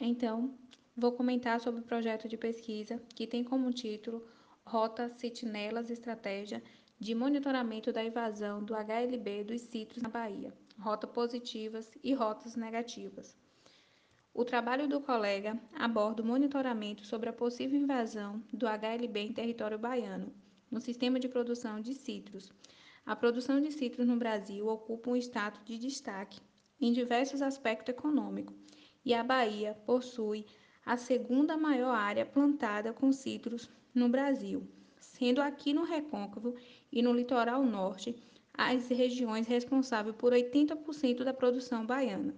Então, vou comentar sobre o projeto de pesquisa que tem como título Rota Sentinelas Estratégia de Monitoramento da Invasão do HLB dos citros na Bahia, rotas positivas e rotas negativas. O trabalho do colega aborda o monitoramento sobre a possível invasão do HLB em território baiano, no sistema de produção de citros. A produção de citros no Brasil ocupa um status de destaque em diversos aspectos econômicos, e a Bahia possui a segunda maior área plantada com citros no Brasil, sendo aqui no Recôncavo e no litoral norte as regiões responsáveis por 80% da produção baiana.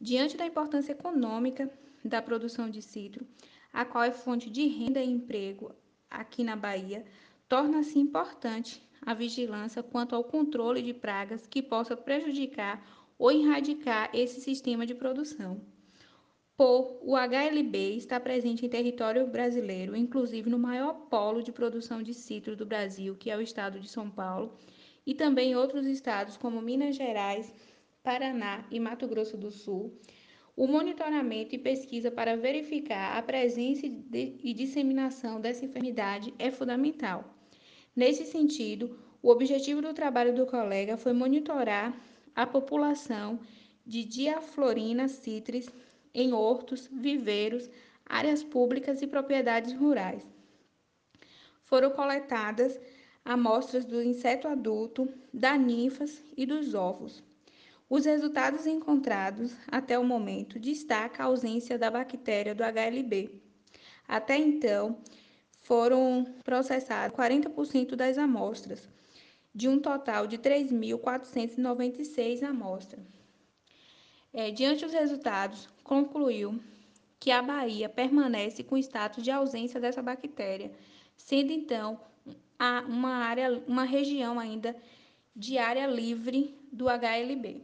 Diante da importância econômica da produção de citro, a qual é fonte de renda e emprego aqui na Bahia, torna-se importante a vigilância quanto ao controle de pragas que possa prejudicar ou erradicar esse sistema de produção. Por o HLB está presente em território brasileiro, inclusive no maior polo de produção de citro do Brasil, que é o estado de São Paulo, e também em outros estados como Minas Gerais, Paraná e Mato Grosso do Sul. O monitoramento e pesquisa para verificar a presença e disseminação dessa enfermidade é fundamental. Nesse sentido, o objetivo do trabalho do colega foi monitorar a população de Diaflorina citris em hortos, viveiros, áreas públicas e propriedades rurais. Foram coletadas amostras do inseto adulto, da ninfas e dos ovos. Os resultados encontrados até o momento destacam a ausência da bactéria do HLB. Até então, foram processadas 40% das amostras, de um total de 3.496 amostras. É, diante dos resultados, concluiu que a Bahia permanece com status de ausência dessa bactéria, sendo então uma área, uma região ainda de área livre do HLB.